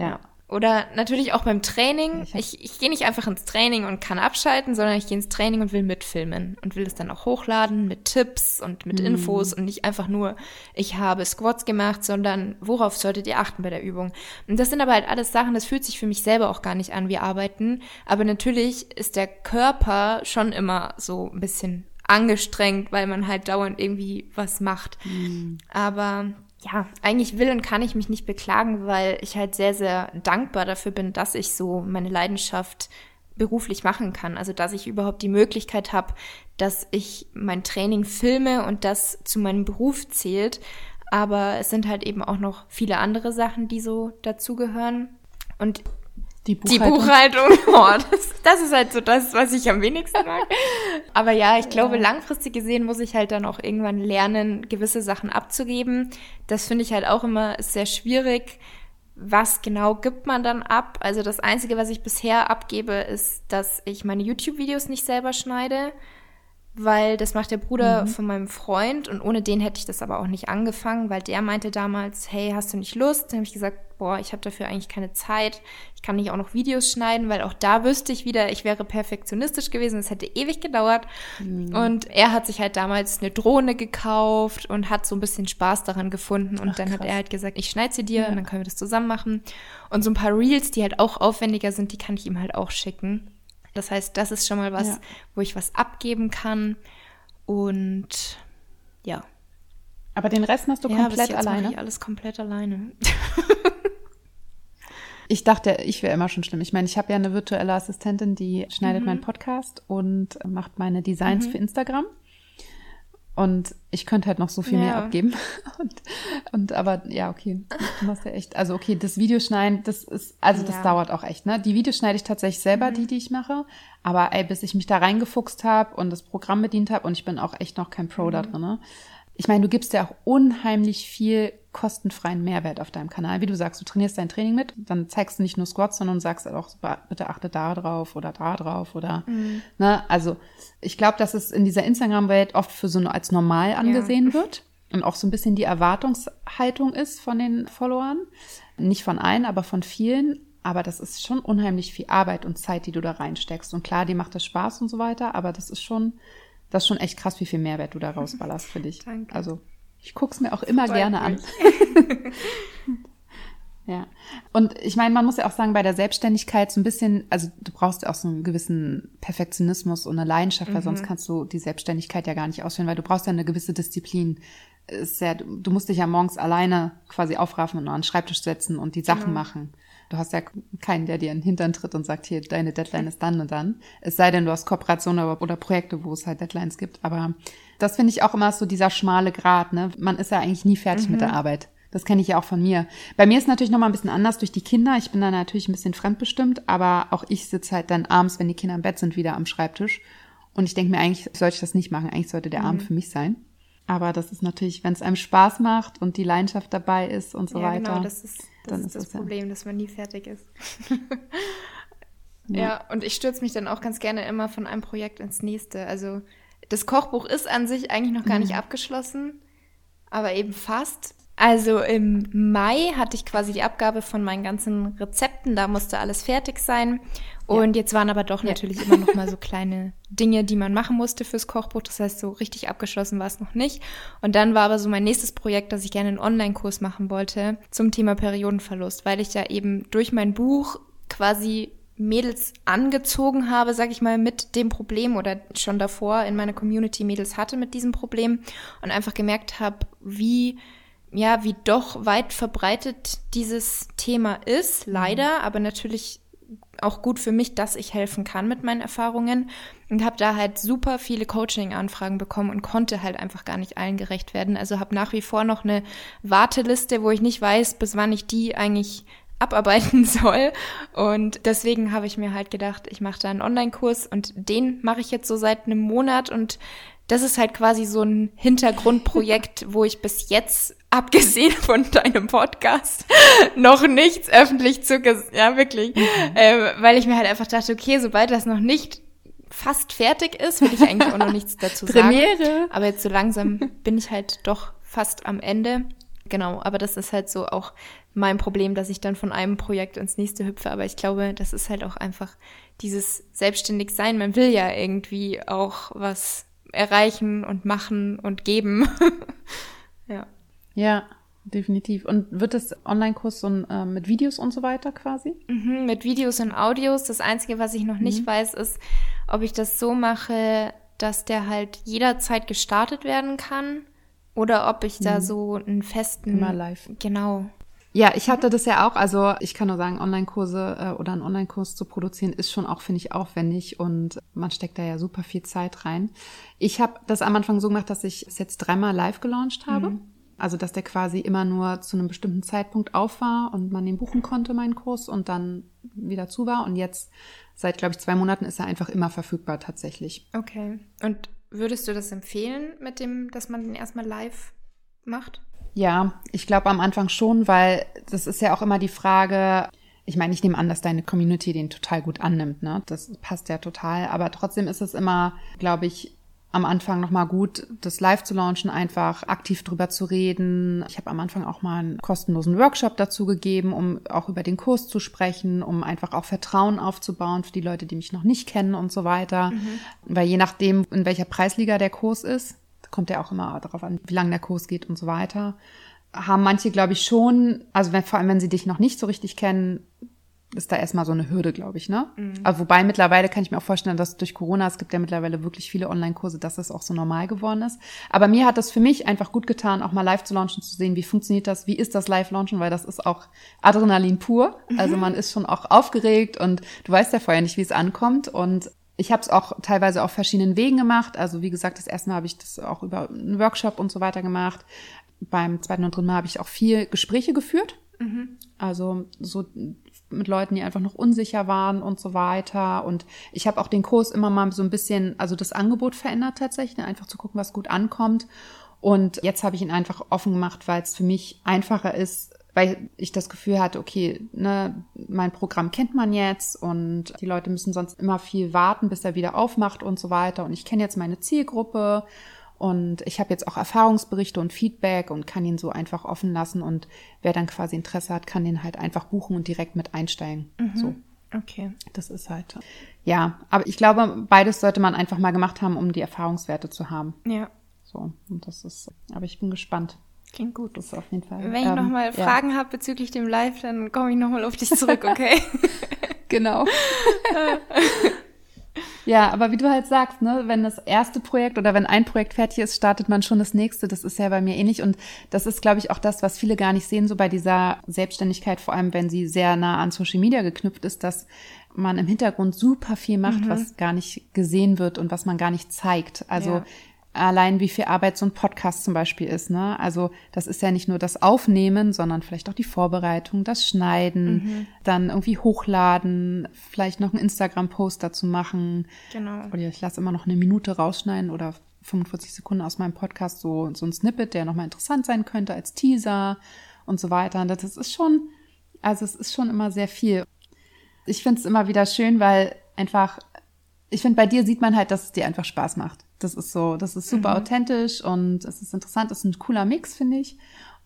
ja. Oder natürlich auch beim Training. Ich, ich, gehe nicht einfach ins Training und kann abschalten, sondern ich gehe ins Training und will mitfilmen und will es dann auch hochladen mit Tipps und mit mhm. Infos und nicht einfach nur, ich habe Squats gemacht, sondern worauf solltet ihr achten bei der Übung. Und das sind aber halt alles Sachen, das fühlt sich für mich selber auch gar nicht an wie Arbeiten. Aber natürlich ist der Körper schon immer so ein bisschen angestrengt, weil man halt dauernd irgendwie was macht. Mhm. Aber ja, eigentlich will und kann ich mich nicht beklagen, weil ich halt sehr, sehr dankbar dafür bin, dass ich so meine Leidenschaft beruflich machen kann. Also dass ich überhaupt die Möglichkeit habe, dass ich mein Training filme und das zu meinem Beruf zählt. Aber es sind halt eben auch noch viele andere Sachen, die so dazugehören. Und die Buchhaltung. Die Buchhaltung, oh, das, das ist halt so das, was ich am wenigsten mag. Aber ja, ich glaube, ja. langfristig gesehen muss ich halt dann auch irgendwann lernen, gewisse Sachen abzugeben. Das finde ich halt auch immer sehr schwierig. Was genau gibt man dann ab? Also das Einzige, was ich bisher abgebe, ist, dass ich meine YouTube-Videos nicht selber schneide weil das macht der Bruder mhm. von meinem Freund und ohne den hätte ich das aber auch nicht angefangen, weil der meinte damals, hey, hast du nicht Lust? Dann habe ich gesagt, boah, ich habe dafür eigentlich keine Zeit. Ich kann nicht auch noch Videos schneiden, weil auch da wüsste ich wieder, ich wäre perfektionistisch gewesen. Es hätte ewig gedauert. Mhm. Und er hat sich halt damals eine Drohne gekauft und hat so ein bisschen Spaß daran gefunden. Und Ach, dann krass. hat er halt gesagt, ich schneide sie dir ja. und dann können wir das zusammen machen. Und so ein paar Reels, die halt auch aufwendiger sind, die kann ich ihm halt auch schicken. Das heißt, das ist schon mal was, ja. wo ich was abgeben kann. Und ja. Aber den Rest hast du ja, komplett bis jetzt alleine? Ich alles komplett alleine. ich dachte, ich wäre immer schon schlimm. Ich meine, ich habe ja eine virtuelle Assistentin, die schneidet mhm. meinen Podcast und macht meine Designs mhm. für Instagram. Und ich könnte halt noch so viel ja. mehr abgeben. Und, und aber ja, okay, du machst ja echt. Also okay, das Videoschneiden, das ist, also ja. das dauert auch echt, ne? Die Videos schneide ich tatsächlich selber, mhm. die, die ich mache. Aber ey, bis ich mich da reingefuchst habe und das Programm bedient habe und ich bin auch echt noch kein Pro mhm. da drin, ne? ich meine, du gibst ja auch unheimlich viel kostenfreien Mehrwert auf deinem Kanal. Wie du sagst, du trainierst dein Training mit, dann zeigst du nicht nur Squats, sondern sagst auch, bitte achte da drauf oder da drauf oder, mhm. ne, also ich glaube, dass es in dieser Instagram-Welt oft für so als normal angesehen ja. wird und auch so ein bisschen die Erwartungshaltung ist von den Followern. Nicht von allen, aber von vielen. Aber das ist schon unheimlich viel Arbeit und Zeit, die du da reinsteckst. Und klar, dir macht das Spaß und so weiter, aber das ist schon, das ist schon echt krass, wie viel Mehrwert du da rausballerst für dich. Danke. Also ich guck's mir auch immer gerne an. ja. Und ich meine, man muss ja auch sagen, bei der Selbstständigkeit so ein bisschen, also du brauchst ja auch so einen gewissen Perfektionismus und eine Leidenschaft, mhm. weil sonst mhm. kannst du die Selbstständigkeit ja gar nicht ausführen, weil du brauchst ja eine gewisse Disziplin. Ist ja, du musst dich ja morgens alleine quasi aufraffen und an den Schreibtisch setzen und die Sachen genau. machen. Du hast ja keinen, der dir in den Hintern tritt und sagt, hier, deine Deadline ist dann und dann. Es sei denn, du hast Kooperationen oder Projekte, wo es halt Deadlines gibt. Aber das finde ich auch immer so dieser schmale Grat. Ne? Man ist ja eigentlich nie fertig mhm. mit der mhm. Arbeit. Das kenne ich ja auch von mir. Bei mir ist natürlich noch mal ein bisschen anders durch die Kinder. Ich bin da natürlich ein bisschen fremdbestimmt, aber auch ich sitze halt dann abends, wenn die Kinder im Bett sind, wieder am Schreibtisch. Und ich denke mir, eigentlich sollte ich das nicht machen. Eigentlich sollte der mhm. Abend für mich sein. Aber das ist natürlich, wenn es einem Spaß macht und die Leidenschaft dabei ist und so ja, weiter. Genau, das ist das, ist das, das Problem, ja. dass man nie fertig ist. ja. ja, und ich stürze mich dann auch ganz gerne immer von einem Projekt ins nächste. Also Das Kochbuch ist an sich eigentlich noch gar nicht mhm. abgeschlossen, aber eben fast. Also im Mai hatte ich quasi die Abgabe von meinen ganzen Rezepten, da musste alles fertig sein. Und ja. jetzt waren aber doch ja. natürlich immer noch mal so kleine Dinge, die man machen musste fürs Kochbuch. Das heißt, so richtig abgeschlossen war es noch nicht. Und dann war aber so mein nächstes Projekt, dass ich gerne einen Online-Kurs machen wollte zum Thema Periodenverlust, weil ich ja eben durch mein Buch quasi Mädels angezogen habe, sag ich mal, mit dem Problem oder schon davor in meiner Community Mädels hatte mit diesem Problem und einfach gemerkt habe, wie ja, wie doch weit verbreitet dieses Thema ist, leider, aber natürlich auch gut für mich, dass ich helfen kann mit meinen Erfahrungen und habe da halt super viele Coaching-Anfragen bekommen und konnte halt einfach gar nicht allen gerecht werden. Also habe nach wie vor noch eine Warteliste, wo ich nicht weiß, bis wann ich die eigentlich abarbeiten soll. Und deswegen habe ich mir halt gedacht, ich mache da einen Online-Kurs und den mache ich jetzt so seit einem Monat und das ist halt quasi so ein Hintergrundprojekt, wo ich bis jetzt, abgesehen von deinem Podcast, noch nichts öffentlich zu, ja wirklich, mhm. äh, weil ich mir halt einfach dachte, okay, sobald das noch nicht fast fertig ist, will ich eigentlich auch noch nichts dazu sagen. Premiere. Aber jetzt so langsam bin ich halt doch fast am Ende. Genau, aber das ist halt so auch mein Problem, dass ich dann von einem Projekt ins nächste hüpfe. Aber ich glaube, das ist halt auch einfach dieses selbstständig sein. Man will ja irgendwie auch was erreichen und machen und geben. ja. Ja, definitiv. Und wird das Online-Kurs so äh, mit Videos und so weiter quasi? Mhm, mit Videos und Audios. Das Einzige, was ich noch nicht mhm. weiß, ist, ob ich das so mache, dass der halt jederzeit gestartet werden kann oder ob ich mhm. da so einen festen. Immer live. Genau. Ja, ich hatte das ja auch. Also ich kann nur sagen, Online-Kurse äh, oder einen Online-Kurs zu produzieren ist schon auch, finde ich, aufwendig und man steckt da ja super viel Zeit rein. Ich habe das am Anfang so gemacht, dass ich es jetzt dreimal live gelauncht habe. Mhm. Also dass der quasi immer nur zu einem bestimmten Zeitpunkt auf war und man den buchen konnte, meinen Kurs, und dann wieder zu war. Und jetzt, seit, glaube ich, zwei Monaten ist er einfach immer verfügbar tatsächlich. Okay. Und würdest du das empfehlen mit dem, dass man den erstmal live macht? Ja, ich glaube am Anfang schon, weil das ist ja auch immer die Frage, ich meine, ich nehme an, dass deine Community den total gut annimmt, ne? Das passt ja total. Aber trotzdem ist es immer, glaube ich, am Anfang nochmal gut, das live zu launchen, einfach aktiv drüber zu reden. Ich habe am Anfang auch mal einen kostenlosen Workshop dazu gegeben, um auch über den Kurs zu sprechen, um einfach auch Vertrauen aufzubauen für die Leute, die mich noch nicht kennen und so weiter. Mhm. Weil je nachdem, in welcher Preisliga der Kurs ist, kommt ja auch immer darauf an, wie lange der Kurs geht und so weiter. Haben manche, glaube ich, schon, also wenn, vor allem, wenn sie dich noch nicht so richtig kennen, ist da erstmal so eine Hürde, glaube ich, ne? Mhm. Aber wobei mittlerweile kann ich mir auch vorstellen, dass durch Corona, es gibt ja mittlerweile wirklich viele Online-Kurse, dass das auch so normal geworden ist. Aber mir hat das für mich einfach gut getan, auch mal live zu launchen, zu sehen, wie funktioniert das, wie ist das Live-Launchen, weil das ist auch Adrenalin pur. Mhm. Also man ist schon auch aufgeregt und du weißt ja vorher nicht, wie es ankommt. Und ich habe es auch teilweise auf verschiedenen Wegen gemacht. Also wie gesagt, das erste Mal habe ich das auch über einen Workshop und so weiter gemacht. Beim zweiten und dritten Mal habe ich auch viel Gespräche geführt. Mhm. Also so mit Leuten, die einfach noch unsicher waren und so weiter. Und ich habe auch den Kurs immer mal so ein bisschen, also das Angebot verändert tatsächlich, ne? einfach zu gucken, was gut ankommt. Und jetzt habe ich ihn einfach offen gemacht, weil es für mich einfacher ist, weil ich das Gefühl hatte, okay, ne, mein Programm kennt man jetzt und die Leute müssen sonst immer viel warten, bis er wieder aufmacht und so weiter. Und ich kenne jetzt meine Zielgruppe und ich habe jetzt auch Erfahrungsberichte und Feedback und kann ihn so einfach offen lassen. Und wer dann quasi Interesse hat, kann den halt einfach buchen und direkt mit einsteigen. Mhm. So. Okay. Das ist halt. Ja, aber ich glaube, beides sollte man einfach mal gemacht haben, um die Erfahrungswerte zu haben. Ja. So, und das ist, aber ich bin gespannt. Klingt gut. Das ist auf jeden Fall. Wenn ich ähm, nochmal ja. Fragen habe bezüglich dem Live, dann komme ich nochmal auf dich zurück, okay? genau. ja, aber wie du halt sagst, ne, wenn das erste Projekt oder wenn ein Projekt fertig ist, startet man schon das nächste. Das ist ja bei mir ähnlich. Und das ist, glaube ich, auch das, was viele gar nicht sehen, so bei dieser Selbstständigkeit, vor allem wenn sie sehr nah an Social Media geknüpft ist, dass man im Hintergrund super viel macht, mhm. was gar nicht gesehen wird und was man gar nicht zeigt. Also ja allein wie viel Arbeit so ein Podcast zum Beispiel ist. Ne? Also das ist ja nicht nur das Aufnehmen, sondern vielleicht auch die Vorbereitung, das Schneiden, mhm. dann irgendwie hochladen, vielleicht noch einen Instagram-Post dazu machen. Genau. Oder ich lasse immer noch eine Minute rausschneiden oder 45 Sekunden aus meinem Podcast so, so ein Snippet, der nochmal interessant sein könnte als Teaser und so weiter. Und das ist schon, also es ist schon immer sehr viel. Ich finde es immer wieder schön, weil einfach ich finde, bei dir sieht man halt, dass es dir einfach Spaß macht. Das ist so, das ist super mhm. authentisch und es ist interessant, es ist ein cooler Mix, finde ich.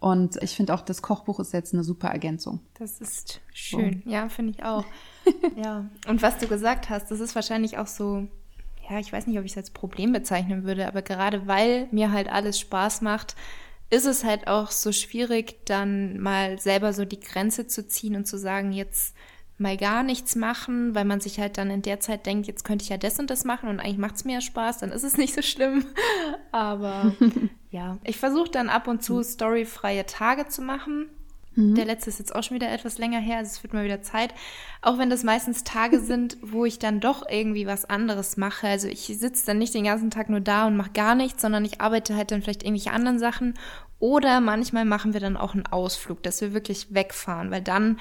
Und ich finde auch, das Kochbuch ist jetzt eine super Ergänzung. Das ist schön. So. Ja, finde ich auch. ja. Und was du gesagt hast, das ist wahrscheinlich auch so, ja, ich weiß nicht, ob ich es als Problem bezeichnen würde, aber gerade weil mir halt alles Spaß macht, ist es halt auch so schwierig, dann mal selber so die Grenze zu ziehen und zu sagen, jetzt mal gar nichts machen, weil man sich halt dann in der Zeit denkt, jetzt könnte ich ja das und das machen und eigentlich macht es mir ja Spaß, dann ist es nicht so schlimm. Aber ja, ich versuche dann ab und zu storyfreie Tage zu machen. Mhm. Der letzte ist jetzt auch schon wieder etwas länger her, also es wird mal wieder Zeit. Auch wenn das meistens Tage sind, wo ich dann doch irgendwie was anderes mache. Also ich sitze dann nicht den ganzen Tag nur da und mache gar nichts, sondern ich arbeite halt dann vielleicht irgendwelche anderen Sachen. Oder manchmal machen wir dann auch einen Ausflug, dass wir wirklich wegfahren, weil dann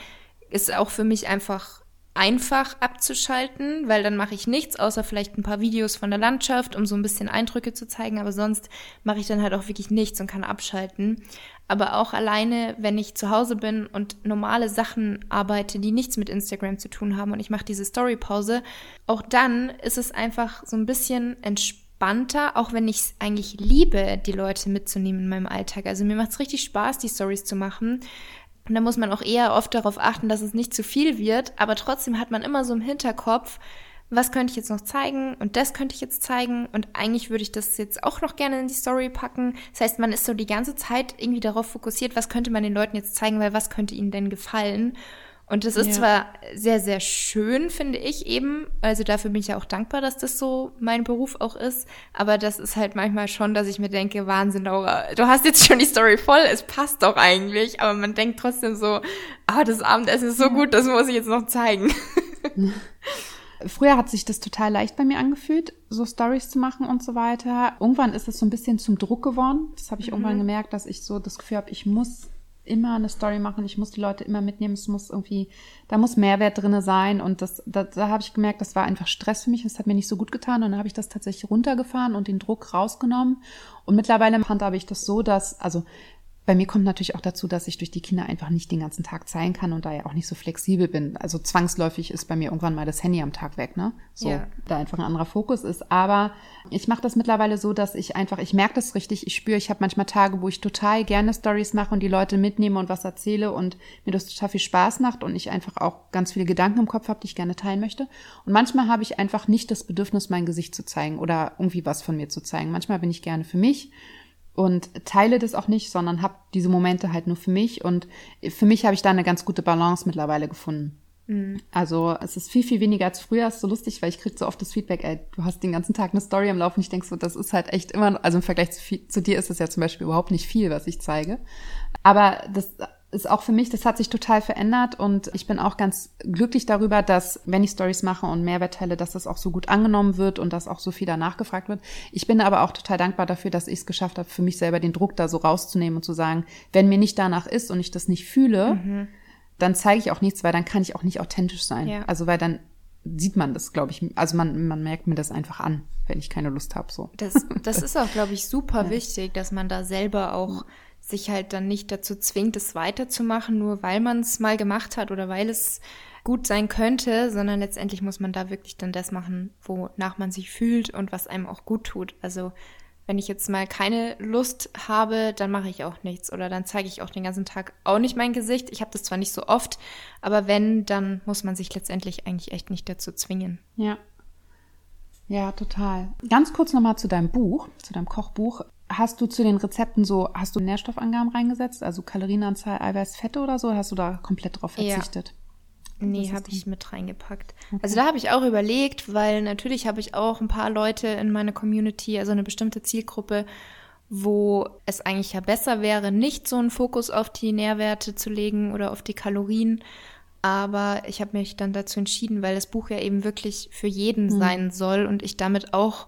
ist auch für mich einfach einfach abzuschalten, weil dann mache ich nichts, außer vielleicht ein paar Videos von der Landschaft, um so ein bisschen Eindrücke zu zeigen, aber sonst mache ich dann halt auch wirklich nichts und kann abschalten. Aber auch alleine, wenn ich zu Hause bin und normale Sachen arbeite, die nichts mit Instagram zu tun haben und ich mache diese Storypause, auch dann ist es einfach so ein bisschen entspannter, auch wenn ich es eigentlich liebe, die Leute mitzunehmen in meinem Alltag. Also mir macht es richtig Spaß, die Stories zu machen. Und da muss man auch eher oft darauf achten, dass es nicht zu viel wird, aber trotzdem hat man immer so im Hinterkopf, was könnte ich jetzt noch zeigen und das könnte ich jetzt zeigen und eigentlich würde ich das jetzt auch noch gerne in die Story packen. Das heißt, man ist so die ganze Zeit irgendwie darauf fokussiert, was könnte man den Leuten jetzt zeigen, weil was könnte ihnen denn gefallen. Und das ist ja. zwar sehr, sehr schön, finde ich eben. Also dafür bin ich ja auch dankbar, dass das so mein Beruf auch ist. Aber das ist halt manchmal schon, dass ich mir denke, Wahnsinn, Laura, du hast jetzt schon die Story voll, es passt doch eigentlich. Aber man denkt trotzdem so, ah, das Abendessen ist so gut, das muss ich jetzt noch zeigen. Früher hat sich das total leicht bei mir angefühlt, so Stories zu machen und so weiter. Irgendwann ist es so ein bisschen zum Druck geworden. Das habe ich mhm. irgendwann gemerkt, dass ich so das Gefühl habe, ich muss immer eine Story machen, ich muss die Leute immer mitnehmen, es muss irgendwie, da muss Mehrwert drinne sein. Und das, da, da habe ich gemerkt, das war einfach Stress für mich, das hat mir nicht so gut getan. Und dann habe ich das tatsächlich runtergefahren und den Druck rausgenommen. Und mittlerweile handhabe ich das so, dass, also bei mir kommt natürlich auch dazu, dass ich durch die Kinder einfach nicht den ganzen Tag zeigen kann und da ja auch nicht so flexibel bin. Also zwangsläufig ist bei mir irgendwann mal das Handy am Tag weg, ne? So, ja. da einfach ein anderer Fokus ist. Aber ich mache das mittlerweile so, dass ich einfach, ich merke das richtig, ich spüre, ich habe manchmal Tage, wo ich total gerne Stories mache und die Leute mitnehme und was erzähle und mir das total viel Spaß macht und ich einfach auch ganz viele Gedanken im Kopf habe, die ich gerne teilen möchte. Und manchmal habe ich einfach nicht das Bedürfnis, mein Gesicht zu zeigen oder irgendwie was von mir zu zeigen. Manchmal bin ich gerne für mich und teile das auch nicht, sondern habe diese Momente halt nur für mich. Und für mich habe ich da eine ganz gute Balance mittlerweile gefunden. Mhm. Also es ist viel, viel weniger als früher. ist so lustig, weil ich kriege so oft das Feedback, ey, du hast den ganzen Tag eine Story am Laufen. Ich denke so, das ist halt echt immer, also im Vergleich zu, zu dir ist es ja zum Beispiel überhaupt nicht viel, was ich zeige. Aber das ist auch für mich, das hat sich total verändert und ich bin auch ganz glücklich darüber, dass wenn ich Stories mache und Mehrwert teile, dass das auch so gut angenommen wird und dass auch so viel danach gefragt wird. Ich bin aber auch total dankbar dafür, dass ich es geschafft habe, für mich selber den Druck da so rauszunehmen und zu sagen, wenn mir nicht danach ist und ich das nicht fühle, mhm. dann zeige ich auch nichts, weil dann kann ich auch nicht authentisch sein. Ja. Also weil dann sieht man das, glaube ich. Also man, man merkt mir das einfach an, wenn ich keine Lust habe. So. Das, das ist auch, glaube ich, super ja. wichtig, dass man da selber auch sich halt dann nicht dazu zwingt, es weiterzumachen, nur weil man es mal gemacht hat oder weil es gut sein könnte, sondern letztendlich muss man da wirklich dann das machen, wonach man sich fühlt und was einem auch gut tut. Also wenn ich jetzt mal keine Lust habe, dann mache ich auch nichts oder dann zeige ich auch den ganzen Tag auch nicht mein Gesicht. Ich habe das zwar nicht so oft, aber wenn, dann muss man sich letztendlich eigentlich echt nicht dazu zwingen. Ja. Ja, total. Ganz kurz nochmal zu deinem Buch, zu deinem Kochbuch. Hast du zu den Rezepten so, hast du Nährstoffangaben reingesetzt, also Kalorienanzahl, Eiweiß, Fette oder so, oder hast du da komplett drauf verzichtet? Ja. Nee, habe ich mit reingepackt. Okay. Also da habe ich auch überlegt, weil natürlich habe ich auch ein paar Leute in meiner Community, also eine bestimmte Zielgruppe, wo es eigentlich ja besser wäre, nicht so einen Fokus auf die Nährwerte zu legen oder auf die Kalorien. Aber ich habe mich dann dazu entschieden, weil das Buch ja eben wirklich für jeden mhm. sein soll und ich damit auch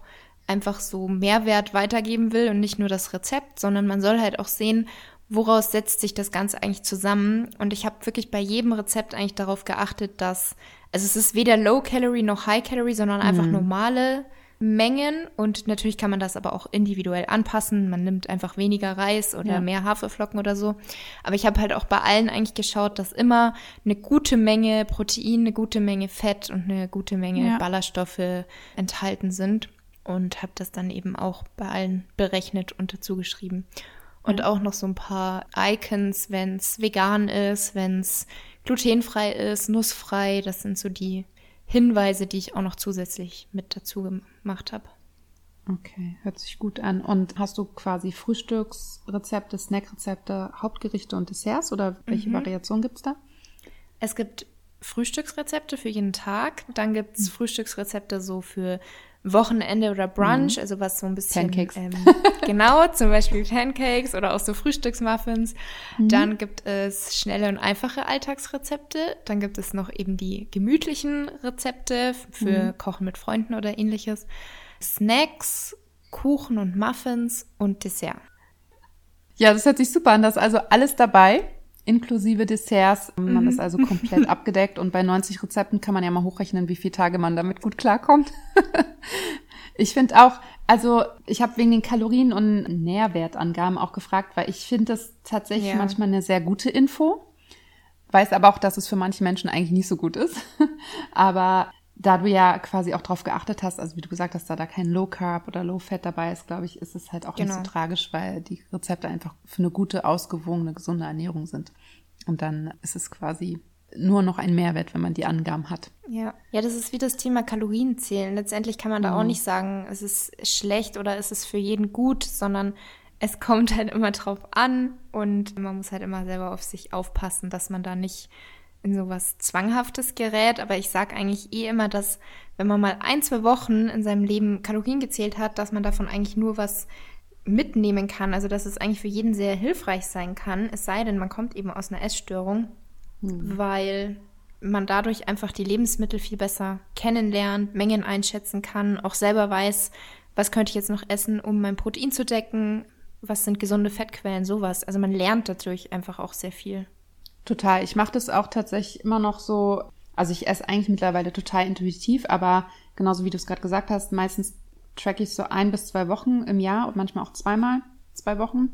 einfach so Mehrwert weitergeben will und nicht nur das Rezept, sondern man soll halt auch sehen, woraus setzt sich das Ganze eigentlich zusammen. Und ich habe wirklich bei jedem Rezept eigentlich darauf geachtet, dass, also es ist weder Low Calorie noch High Calorie, sondern einfach mhm. normale Mengen und natürlich kann man das aber auch individuell anpassen. Man nimmt einfach weniger Reis oder ja. mehr Haferflocken oder so. Aber ich habe halt auch bei allen eigentlich geschaut, dass immer eine gute Menge Protein, eine gute Menge Fett und eine gute Menge ja. Ballaststoffe enthalten sind und habe das dann eben auch bei allen berechnet und dazu geschrieben. Und auch noch so ein paar Icons, wenn es vegan ist, wenn es glutenfrei ist, nussfrei. Das sind so die Hinweise, die ich auch noch zusätzlich mit dazu gemacht habe. Okay, hört sich gut an. Und hast du quasi Frühstücksrezepte, Snackrezepte, Hauptgerichte und Desserts oder welche mhm. Variation gibt es da? Es gibt Frühstücksrezepte für jeden Tag, dann gibt es mhm. Frühstücksrezepte so für Wochenende oder Brunch, mhm. also was so ein bisschen. Pancakes. Ähm, genau, zum Beispiel Pancakes oder auch so Frühstücksmuffins. Mhm. Dann gibt es schnelle und einfache Alltagsrezepte. Dann gibt es noch eben die gemütlichen Rezepte für mhm. Kochen mit Freunden oder ähnliches. Snacks, Kuchen und Muffins und Dessert. Ja, das hört sich super an. Das ist also alles dabei inklusive Desserts. Man mhm. ist also komplett abgedeckt und bei 90 Rezepten kann man ja mal hochrechnen, wie viele Tage man damit gut klarkommt. ich finde auch, also ich habe wegen den Kalorien und Nährwertangaben auch gefragt, weil ich finde das tatsächlich ja. manchmal eine sehr gute Info. Weiß aber auch, dass es für manche Menschen eigentlich nicht so gut ist. aber da du ja quasi auch drauf geachtet hast, also wie du gesagt hast, da da kein Low Carb oder Low Fat dabei ist, glaube ich, ist es halt auch genau. nicht so genau. tragisch, weil die Rezepte einfach für eine gute, ausgewogene, gesunde Ernährung sind. Und dann ist es quasi nur noch ein Mehrwert, wenn man die Angaben hat. Ja, ja, das ist wie das Thema Kalorienzählen. Letztendlich kann man da mhm. auch nicht sagen, es ist schlecht oder es ist für jeden gut, sondern es kommt halt immer drauf an und man muss halt immer selber auf sich aufpassen, dass man da nicht in sowas Zwanghaftes gerät, aber ich sage eigentlich eh immer, dass wenn man mal ein, zwei Wochen in seinem Leben Kalorien gezählt hat, dass man davon eigentlich nur was mitnehmen kann. Also dass es eigentlich für jeden sehr hilfreich sein kann, es sei denn, man kommt eben aus einer Essstörung, mhm. weil man dadurch einfach die Lebensmittel viel besser kennenlernt, Mengen einschätzen kann, auch selber weiß, was könnte ich jetzt noch essen, um mein Protein zu decken, was sind gesunde Fettquellen, sowas. Also man lernt dadurch einfach auch sehr viel. Total. Ich mache das auch tatsächlich immer noch so. Also ich esse eigentlich mittlerweile total intuitiv, aber genauso wie du es gerade gesagt hast, meistens track ich so ein bis zwei Wochen im Jahr und manchmal auch zweimal zwei Wochen,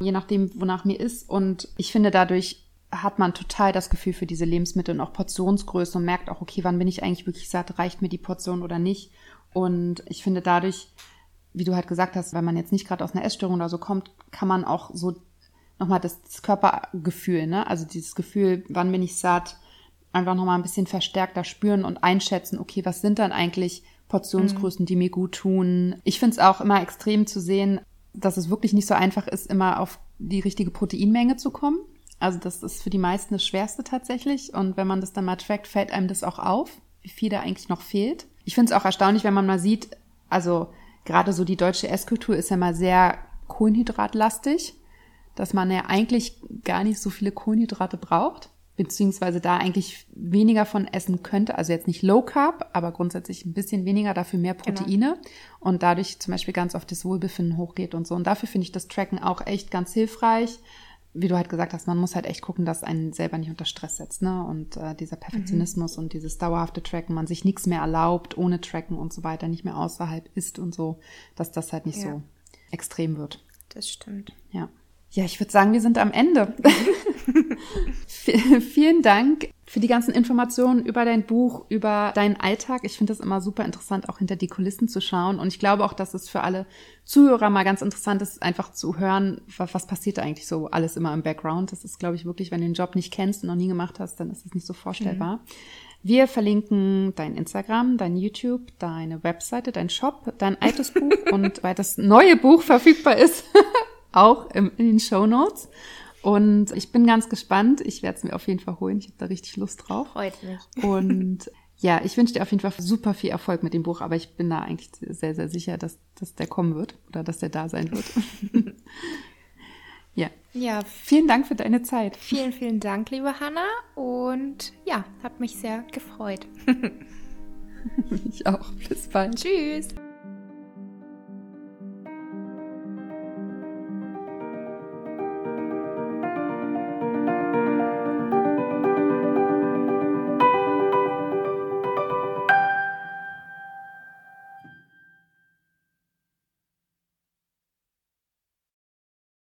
je nachdem, wonach mir ist. Und ich finde, dadurch hat man total das Gefühl für diese Lebensmittel und auch Portionsgröße und merkt auch, okay, wann bin ich eigentlich wirklich satt, reicht mir die Portion oder nicht. Und ich finde dadurch, wie du halt gesagt hast, wenn man jetzt nicht gerade aus einer Essstörung oder so kommt, kann man auch so nochmal das, das Körpergefühl, ne? Also dieses Gefühl, wann bin ich satt, einfach nochmal ein bisschen verstärkter spüren und einschätzen, okay, was sind dann eigentlich Portionsgrößen, mhm. die mir gut tun. Ich finde es auch immer extrem zu sehen, dass es wirklich nicht so einfach ist, immer auf die richtige Proteinmenge zu kommen. Also das ist für die meisten das Schwerste tatsächlich. Und wenn man das dann mal trackt, fällt einem das auch auf, wie viel da eigentlich noch fehlt. Ich finde es auch erstaunlich, wenn man mal sieht, also gerade so die deutsche Esskultur ist ja mal sehr kohlenhydratlastig dass man ja eigentlich gar nicht so viele Kohlenhydrate braucht, beziehungsweise da eigentlich weniger von essen könnte. Also jetzt nicht Low Carb, aber grundsätzlich ein bisschen weniger, dafür mehr genau. Proteine genau. und dadurch zum Beispiel ganz oft das Wohlbefinden hochgeht und so. Und dafür finde ich das Tracken auch echt ganz hilfreich. Wie du halt gesagt hast, man muss halt echt gucken, dass einen selber nicht unter Stress setzt, ne? Und äh, dieser Perfektionismus mhm. und dieses dauerhafte Tracken, man sich nichts mehr erlaubt, ohne Tracken und so weiter, nicht mehr außerhalb ist und so, dass das halt nicht ja. so extrem wird. Das stimmt. Ja. Ja, ich würde sagen, wir sind am Ende. Vielen Dank für die ganzen Informationen über dein Buch, über deinen Alltag. Ich finde es immer super interessant, auch hinter die Kulissen zu schauen. Und ich glaube auch, dass es für alle Zuhörer mal ganz interessant ist, einfach zu hören, was, was passiert da eigentlich so alles immer im Background. Das ist, glaube ich, wirklich, wenn du den Job nicht kennst und noch nie gemacht hast, dann ist es nicht so vorstellbar. Mhm. Wir verlinken dein Instagram, dein YouTube, deine Webseite, dein Shop, dein altes Buch und weil das neue Buch verfügbar ist, auch im, in den Show Notes. Und ich bin ganz gespannt. Ich werde es mir auf jeden Fall holen. Ich habe da richtig Lust drauf. Freut mich. Und ja, ich wünsche dir auf jeden Fall super viel Erfolg mit dem Buch, aber ich bin da eigentlich sehr, sehr sicher, dass, dass der kommen wird oder dass der da sein wird. ja. Ja. Vielen Dank für deine Zeit. Vielen, vielen Dank, liebe Hanna. Und ja, hat mich sehr gefreut. ich auch. Bis bald. Tschüss.